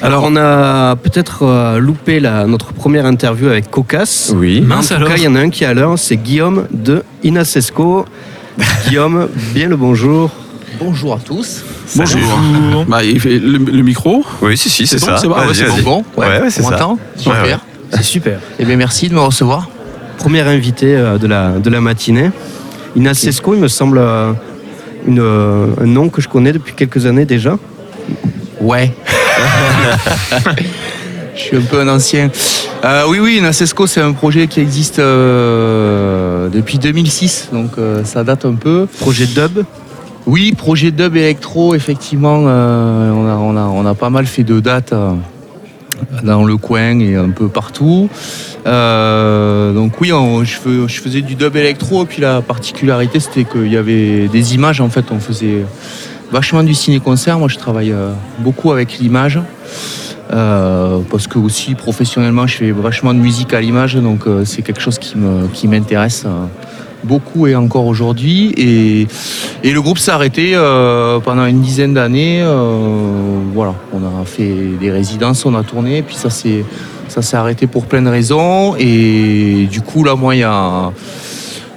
Alors on a peut-être euh, loupé la, notre première interview avec Cocas. Oui. En Mince tout alors. cas, il y en a un qui est à l'heure, c'est Guillaume de Inasesco. Guillaume, bien le bonjour. Bonjour à tous. Bonjour. Bah, il fait le, le micro. Oui, si, si, c'est C'est ça. bon, c'est bon, Vas-y, ouais, c'est vas-y. Bon, Ouais, ouais, c'est on ça. m'entend Super. Ouais, ouais. C'est super. Eh bien, merci de me recevoir. Premier invité euh, de la, de la matinée. Inasesco, il me semble euh, une, euh, un nom que je connais depuis quelques années déjà. Ouais. Je suis un peu un ancien. Euh, oui, oui, Nasesco, c'est un projet qui existe euh, depuis 2006, donc euh, ça date un peu. Projet dub? Oui, projet dub électro, effectivement, on, a, on, a, on a pas mal fait de dates dans le coin et un peu partout. Euh, donc oui, on- je, je faisais du dub électro, et puis la particularité, c'était qu'il y avait des images, en fait, on faisait vachement du ciné-concert. Moi, je travaille euh, beaucoup avec l'image. euh, parce que aussi professionnellement je fais vachement de musique à l'image donc euh, c'est quelque chose qui m'intéresse beaucoup et encore aujourd'hui et, et le groupe s'est arrêté pendant une dizaine d'années voilà on a fait des résidences on a tourné puis ça s'est ça s'est arrêté pour plein de raisons et du coup là moi il y a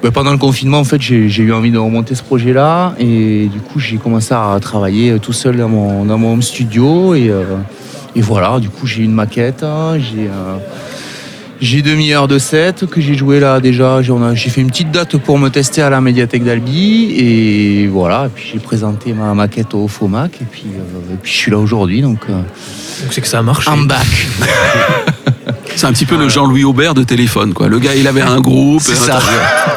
ben, pendant le confinement, en fait, j'ai eu envie de remonter ce projet-là et du coup, j'ai commencé à travailler tout seul dans mon, dans mon home studio et, euh, et voilà. Du coup, j'ai une maquette, hein, j'ai euh, j'ai demi-heure de set que j'ai joué là déjà. J'ai fait une petite date pour me tester à la médiathèque d'Albi et voilà. Et puis j'ai présenté ma maquette au FOMAC et puis, euh, et puis je suis là aujourd'hui donc euh, c'est que ça a marché. I'm back. C'est un petit peu le Jean-Louis Aubert de téléphone, quoi. Le gars, il avait un groupe. C'est euh, ça.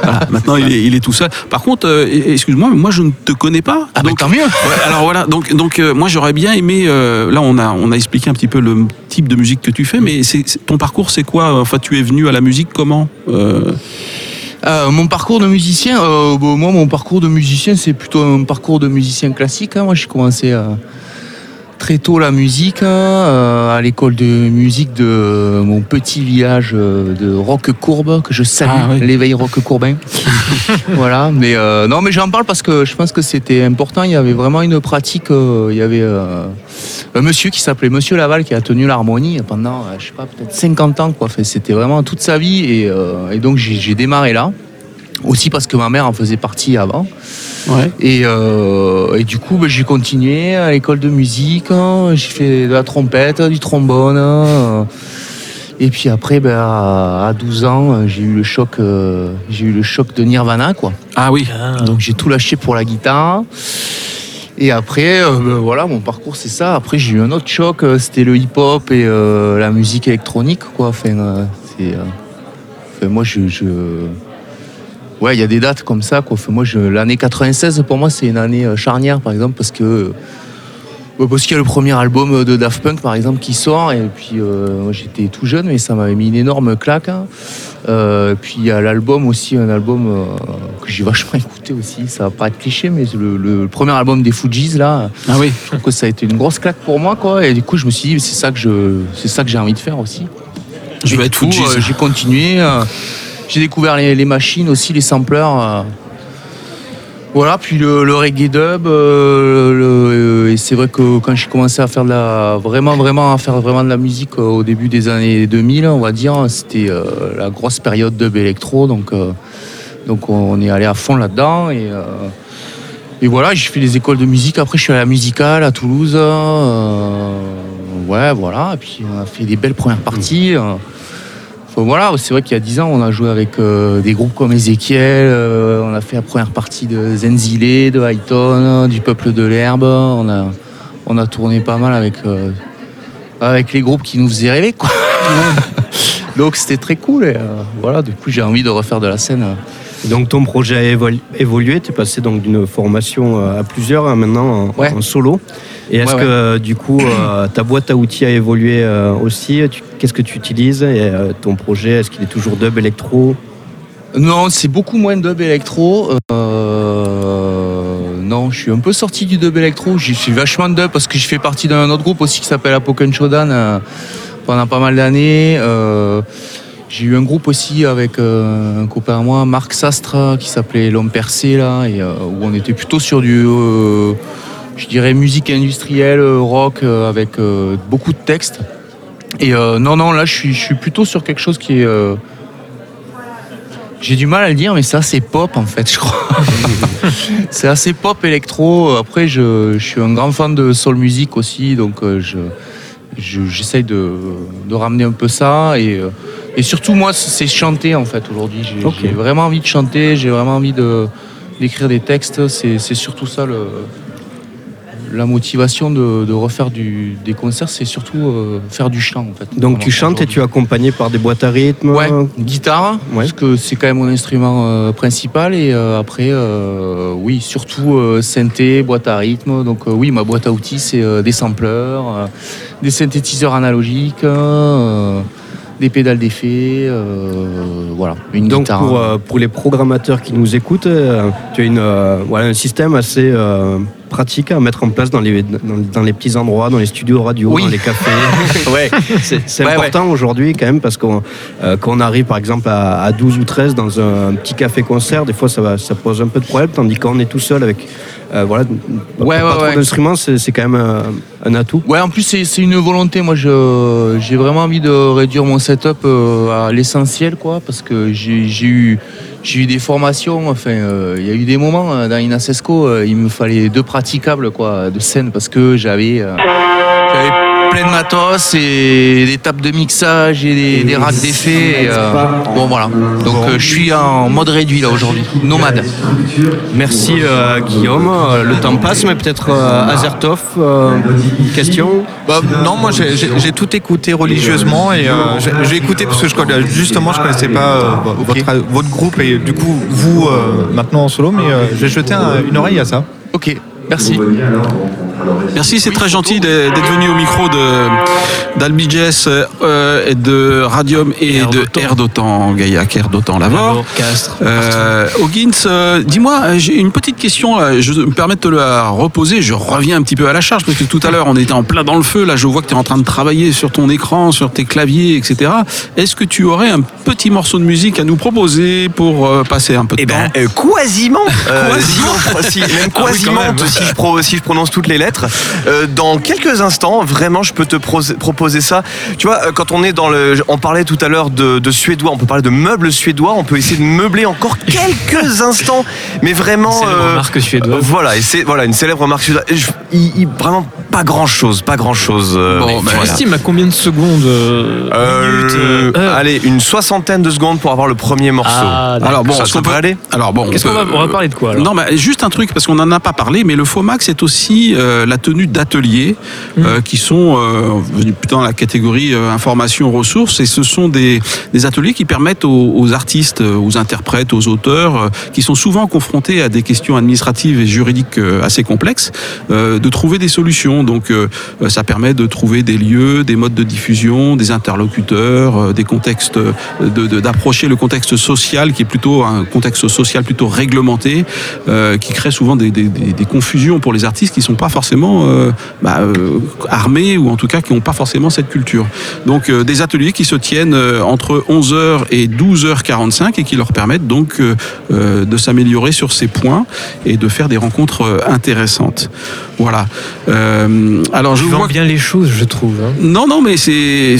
voilà. Maintenant, il est, il est tout seul. Par contre, euh, excuse-moi, mais moi, je ne te connais pas. Ah bah, donc, tant mieux. Ouais, alors voilà, donc, donc euh, moi j'aurais bien aimé. euh, là, on a, on a expliqué un petit peu le type de musique que tu fais, mais c'est, ton parcours, c'est quoi? Enfin, tu es venu à la musique comment? Euh, mon parcours de musicien, euh, bon, moi mon parcours de musicien c'est plutôt un parcours de musicien classique. hein. Moi j'ai commencé euh, très tôt la musique hein, euh, à l'école de musique de mon petit village euh, de Roquecourbe que je salue, Ah, oui. l'éveil Roquecourbin. voilà, mais euh, non mais j'en parle parce que je pense que c'était important. Il y avait vraiment une pratique. euh, il y avait un monsieur qui s'appelait Monsieur Laval qui a tenu l'harmonie pendant, je sais pas, peut-être 50 ans. Quoi. C'était vraiment toute sa vie et, et donc j'ai démarré là. Aussi parce que ma mère en faisait partie avant. ouais. Et, euh, et du coup, ben, j'ai continué à l'école de musique. hein. J'ai fait de la trompette, du trombone. hein. Et puis après, ben, à à 12 ans, j'ai eu le choc, euh, j'ai eu le choc de Nirvana, quoi. Ah oui. Ah. Donc j'ai tout lâché pour la guitare. Et après, euh, ben, voilà, mon parcours c'est ça. Après, j'ai eu un autre choc, euh, c'était le hip-hop et euh, la musique électronique, quoi. Enfin, euh, c'est, euh, enfin, moi, je, je- ouais, il y a des dates comme ça, quoi. Moi, l'année 96 pour moi, c'est une année euh, charnière, par exemple, parce que Ouais, parce qu'il y a le premier album de Daft Punk, par exemple, qui sort. Et puis, euh, moi, j'étais tout jeune, mais ça m'avait mis une énorme claque. hein. Euh, puis, il y a l'album aussi, un album euh, que j'ai vachement écouté aussi. Ça va pas être cliché, mais le, le premier album des Fujis, là, Ah oui. je trouve que ça a été une grosse claque pour moi, quoi. Et du coup, je me suis dit, c'est ça que je, c'est ça que j'ai envie de faire aussi. Je vais être euh, j'ai continué. Euh, j'ai découvert les, machines aussi, les sampleurs. euh. voilà, puis le, reggae dub. euh, le- et c'est vrai que quand j'ai commencé à faire la, vraiment, faire vraiment de la musique euh, au début des années 2000, on va dire, c'était euh, la grosse période dub électro. Donc, euh, donc on est allé à fond là-dedans. Et, euh, et voilà, j'ai fait les écoles de musique. Après, je suis allé à la musicale à Toulouse. euh, ouais, voilà. Et puis, on a fait des belles premières parties. Euh. Voilà, c'est vrai qu'il y a 10 ans, on a joué avec euh, des groupes comme Ezekiel. euh, on a fait la première partie de Zenzile, de Highton, du Peuple de l'Herbe. On a, on a tourné pas mal avec, euh, avec les groupes qui nous faisaient rêver. Quoi. Donc, c'était très cool. Et, voilà, du coup, j'ai envie de refaire de la scène. Et donc ton projet a évol- évolué, tu es passé donc d'une formation euh, à plusieurs à maintenant en, Ouais. en solo. Et est-ce Ouais, que euh, du coup euh, ta boîte à outils a évolué aussi? Qu'est-ce que tu utilises? Et ton projet, est-ce qu'il est toujours dub électro? Non, c'est beaucoup moins dub électro. Euh, non, je suis un peu sorti du dub électro. J'y suis vachement dub parce que je fais partie d'un autre groupe aussi qui s'appelle Apoken Shodan pendant pas mal d'années. Euh, j'ai eu un groupe aussi avec euh, un copain à moi, Marc Sastre, qui s'appelait L'Homme Percé, là, et, euh, où on était plutôt sur du, euh, je dirais, musique industrielle, rock, avec beaucoup de textes. Et non, non, là, je suis, plutôt sur quelque chose qui est. j'ai du mal à le dire, mais c'est assez pop en fait, je crois. c'est assez pop électro. Après, je, suis un grand fan de soul music aussi, donc je, je- j'essaye de, de ramener un peu ça. Et, et surtout, moi, c'est chanter en fait aujourd'hui. J'ai, vraiment envie de chanter, j'ai vraiment envie de, d'écrire des textes. C'est, surtout ça le, la motivation de, de refaire du, des concerts, c'est surtout euh, faire du chant en fait. Donc tu chantes et tu es accompagné par des boîtes à rythme Ouais, guitare, Ouais. parce que c'est quand même mon instrument euh, principal. Et euh, après, euh, oui, surtout euh, synthé, boîte à rythme. Donc euh, oui, ma boîte à outils, c'est euh, des sampleurs, euh, des synthétiseurs analogiques, euh, des pédales d'effet, euh, voilà, une Donc guitare. pour, euh, pour les programmateurs qui nous écoutent, euh, tu as une, euh, voilà, un système assez euh, pratique à mettre en place dans les, dans, dans les petits endroits, dans les studios radio, Oui. dans les cafés. ouais, c'est Ouais, important aujourd'hui quand même parce qu'on euh, arrive par exemple à, à 12 ou 13 dans un, petit café-concert, des fois ça, va, ça pose un peu de problème, tandis qu'on est tout seul avec euh, voilà, Ouais, pas ouais, trop ouais. d'instruments, c'est quand même un, un atout. Ouais, en plus, c'est une volonté. Moi, j'ai vraiment envie de réduire mon setup euh, à l'essentiel, quoi, parce que j'ai eu, j'ai eu des formations. Enfin, euh, il y a eu des moments euh, dans Inasesco, euh, il me fallait deux praticables, quoi, de scène, parce que j'avais plein de matos et des tables de mixage et des, des racks d'effets. et, euh, bon, voilà. Donc, euh, je suis en mode réduit là aujourd'hui, nomade. Merci euh, Guillaume, le temps passe, mais peut-être euh, Azertov, euh, une question? Bah, non, moi j'ai- tout écouté religieusement et euh, j'ai j'ai écouté parce que je connais, justement je connaissais pas euh, votre, votre groupe et du coup vous euh, maintenant en solo, mais euh, j'ai jeté un- une oreille à ça. Ok, merci. Merci, c'est très gentil d'être venu au micro de d'Albi Jess euh, et de Radium et de. Air d'Otan Gaillac, Air d'Otan Lavore. Castres. Euh, Hoggins, euh, dis-moi, euh, j'ai une petite question, je me permets de te la reposer, je reviens un petit peu à la charge, parce que tout à l'heure on était en plein dans le feu, là je vois que tu es en train de travailler sur ton écran, sur tes claviers, etc. Est-ce que tu aurais un petit morceau de musique à nous proposer pour euh, passer un peu de Eh ben, temps? euh, quasiment. Euh, Quasiment. si- Ah oui, quasiment, quand même. Si, je pro- si je prononce toutes les lettres. Euh, dans quelques instants, vraiment, je peux te pro- proposer ça. Tu vois, euh, quand on est dans le. On parlait tout à l'heure de, de suédois, on peut parler de meubles suédois, on peut essayer de meubler encore quelques instants, mais vraiment. Célèbre marque suédoise. euh, Voilà, et c'est voilà, une célèbre marque suédoise. Je- il- il- vraiment pas grand chose, pas grand chose. Bon, bah, Tu estimes à combien de secondes euh, minutes, euh, allez, une soixantaine de secondes pour avoir le premier morceau. Ah. Alors bon, ça, qu'on peut peut- aller Alors bon, Qu'est-ce on qu'on va, peut- on va parler de quoi alors? Non, mais juste un truc, parce qu'on n'en a pas parlé, mais le FOMAC, c'est aussi euh, la tenue d'ateliers euh, qui sont euh, venus plutôt dans la catégorie euh, information ressources. Et ce sont des, des ateliers qui permettent aux, aux artistes, euh, aux interprètes, aux auteurs, euh, qui sont souvent confrontés à des questions administratives et juridiques euh, assez complexes, euh, de trouver des solutions. Donc, euh, ça permet de trouver des lieux, des modes de diffusion, des interlocuteurs, euh, des contextes, euh, d'approcher le contexte social qui est plutôt un contexte social plutôt réglementé, qui crée souvent des, confusions pour les artistes qui sont pas forcément bah, armés ou en tout cas qui n'ont pas forcément cette culture. Donc des ateliers qui se tiennent entre 11h et 12h45 et qui leur permettent donc de s'améliorer sur ces points et de faire des rencontres intéressantes. Voilà. Alors je vois vends bien les choses, je trouve. hein. non, non, mais c'est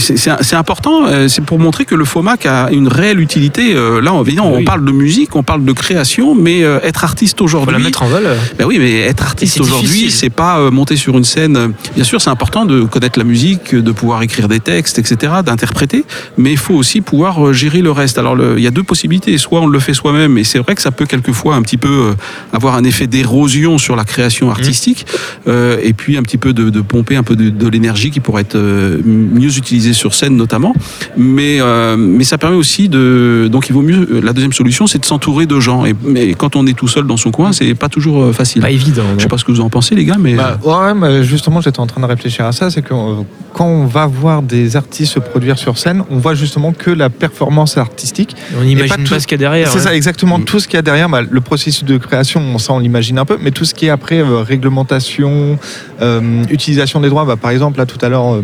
important. euh, C'est pour montrer que le FOMAC a une réelle utilité. Euh, Là, on Oui. parle de musique, on parle de création, mais euh, être artiste Faut la aujourd'hui. mettre en valeur. Ben oui, mais être artiste aujourd'hui, c'est pas euh, monter sur une scène. euh, Bien sûr, c'est important de connaître la musique, de pouvoir écrire des textes, etc., d'interpréter, mais il faut aussi pouvoir euh, gérer le reste. Alors, il y a deux possibilités. Soit on le fait soi-même, et c'est vrai que ça peut quelquefois un petit peu euh, avoir un effet d'érosion sur la création artistique, euh, et puis un petit peu de, de pomper un peu de, de l'énergie qui pourrait être euh, mieux utilisée sur scène notamment. Mais, euh, mais ça permet aussi de. Donc, il vaut mieux. La deuxième solution, c'est de s'entourer de gens. Et, mais quand on est tout seul dans son coin, c'est pas toujours euh, facile. Pas évident. Je sais pas ce que vous en pensez, les gars, mais. Bah, ouais, mais justement, j'étais en train de réfléchir à ça. C'est que euh, quand on va voir des artistes se produire sur scène, on voit justement que la performance artistique. On n'imagine pas pas, tout- ce qu'il y a derrière. C'est ouais. ça, exactement. Tout ce qu'il y a derrière, bah, le processus de création, on- ça on l'imagine un peu, mais tout ce qui est après euh, réglementation, euh, utilisation des droits, bah, par exemple, là tout à l'heure, euh,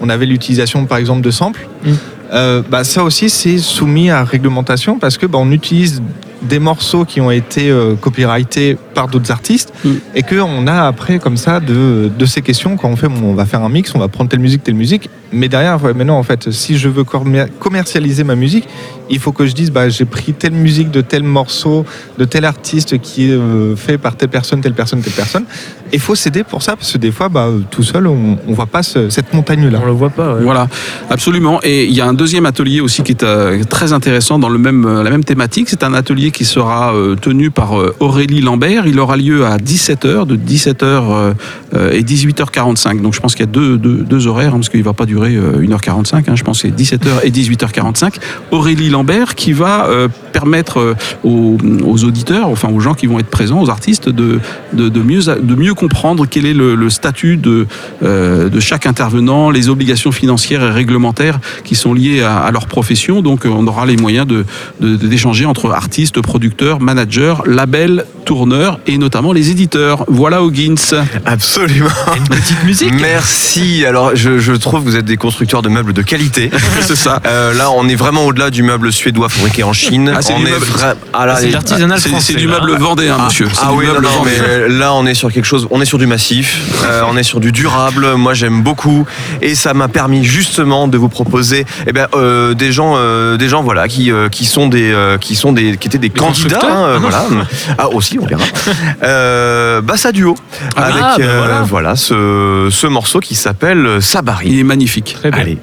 on avait l'utilisation par exemple de samples. Mm. Euh, bah, ça aussi, c'est soumis à réglementation parce que bah, on utilise des morceaux qui ont été euh, copyrightés par d'autres artistes Mm. et qu'on a après comme ça de, de ces questions quand on fait bon, on va faire un mix, on va prendre telle musique, telle musique, mais derrière, ouais, mais non, en fait, si je veux commer- commercialiser ma musique, il faut que je dise bah, j'ai pris telle musique de tel morceau, de tel artiste qui est euh, fait par telle personne, telle personne, telle personne. Et il faut s'aider pour ça parce que des fois, bah, tout seul, on, on voit pas ce- cette montagne-là. On le voit pas. ouais. Voilà, absolument. Et il y a un deuxième atelier aussi qui est euh, très intéressant dans le même, la même thématique. C'est un atelier qui sera euh, tenu par euh, Aurélie Lambert. Il aura lieu à 17h, de 17h euh, et 18h45. Donc je pense qu'il y a deux, deux, horaires, hein, parce qu'il ne va pas durer euh, 1h45. hein. je pense que c'est 17h et 18h45. Aurélie Lambert qui va permettre aux, auditeurs, enfin aux gens qui vont être présents, aux artistes, de, de, mieux, de mieux comprendre quel est le, statut de, de chaque intervenant, les obligations financières et réglementaires qui sont liées à, leur profession. Donc on aura les moyens de- d'échanger entre artistes, producteurs, managers, labels, tourneurs et notamment les éditeurs. Voilà Hoggins. Absolument. Une petite musique. Merci. Alors, je, je trouve que vous êtes des constructeurs de meubles de qualité. C'est ça. Euh, là, on est vraiment au-delà du meuble suédois fabriqué en Chine. Ah, c'est on du est meuble- vra- ah, là, c'est l'artisanal C'est français. c'est du là. meuble vendéen, monsieur. C'est Ah oui, non, non, mais là on est sur quelque chose, on est sur du massif, euh, on est sur du durable. Moi j'aime beaucoup et ça m'a permis justement de vous proposer, eh ben, euh, des gens, euh, des gens voilà qui euh, qui sont des euh, qui sont des qui étaient des candidats, constructeurs hein, Ah voilà. Ah aussi on verra. Euh, Bassa Duo Ah, avec bah, euh, voilà. voilà ce, ce morceau qui s'appelle Sabari. Il est magnifique. Très bien. Allez.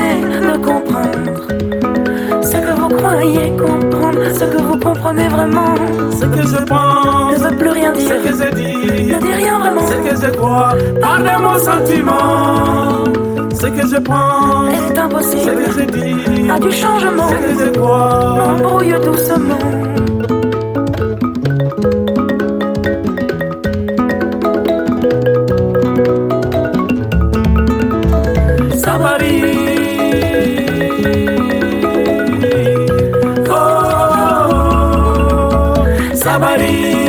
De comprendre, ce que vous croyez comprendre, ce que vous comprenez vraiment, Ce que je pense, ne veut plus rien dire, ce que je dis, ne dit rien vraiment, ce que je crois, par de mon sentiment. Ce que je pense, est ce impossible, que je dis, a du changement, ce que je crois. embrouille doucement. Sabari.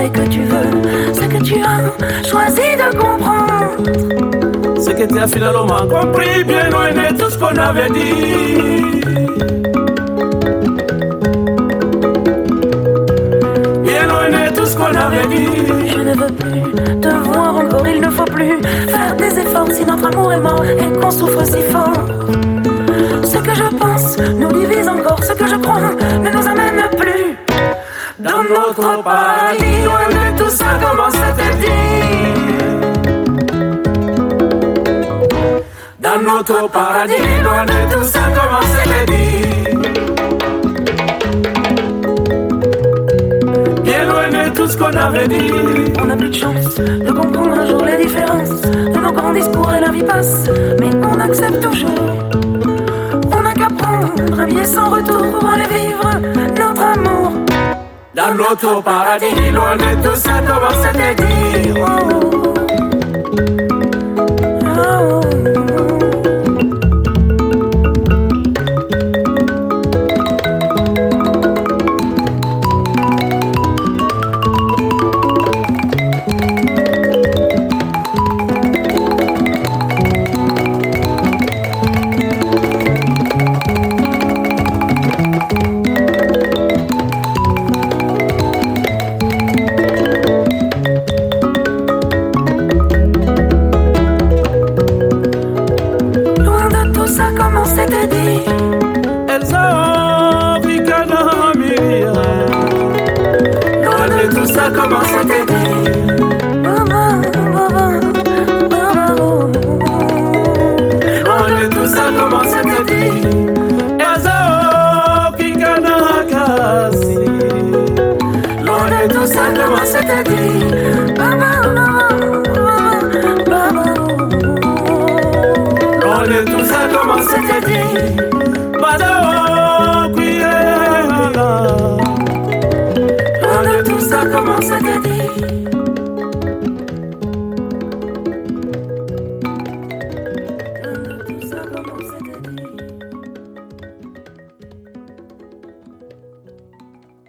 Et que tu veux, ce que tu as choisi de comprendre. Ce que tu as finalement compris, bien loin de tout ce qu'on avait dit. Bien loin de tout ce qu'on avait dit. Je ne veux plus te voir encore, il ne faut plus faire des efforts si notre amour est mort et qu'on souffre si fort. Ce que je pense nous divise encore, ce que je crois ne nous amène. Dans notre paradis, loin de tout ça, comment c'était dit? Dans notre paradis, loin de tout ça, comment c'était dit? Bien loin de tout ce qu'on avait dit. On n'a plus de chance de comprendre un jour les différences de nos grands discours et la vie passe, mais on accepte toujours. On n'a qu'à prendre un billet sans retour pour aller vivre notre amour. Dans notre paradis, loin de tout ça, comment c'était dit. Oh. Tout ça,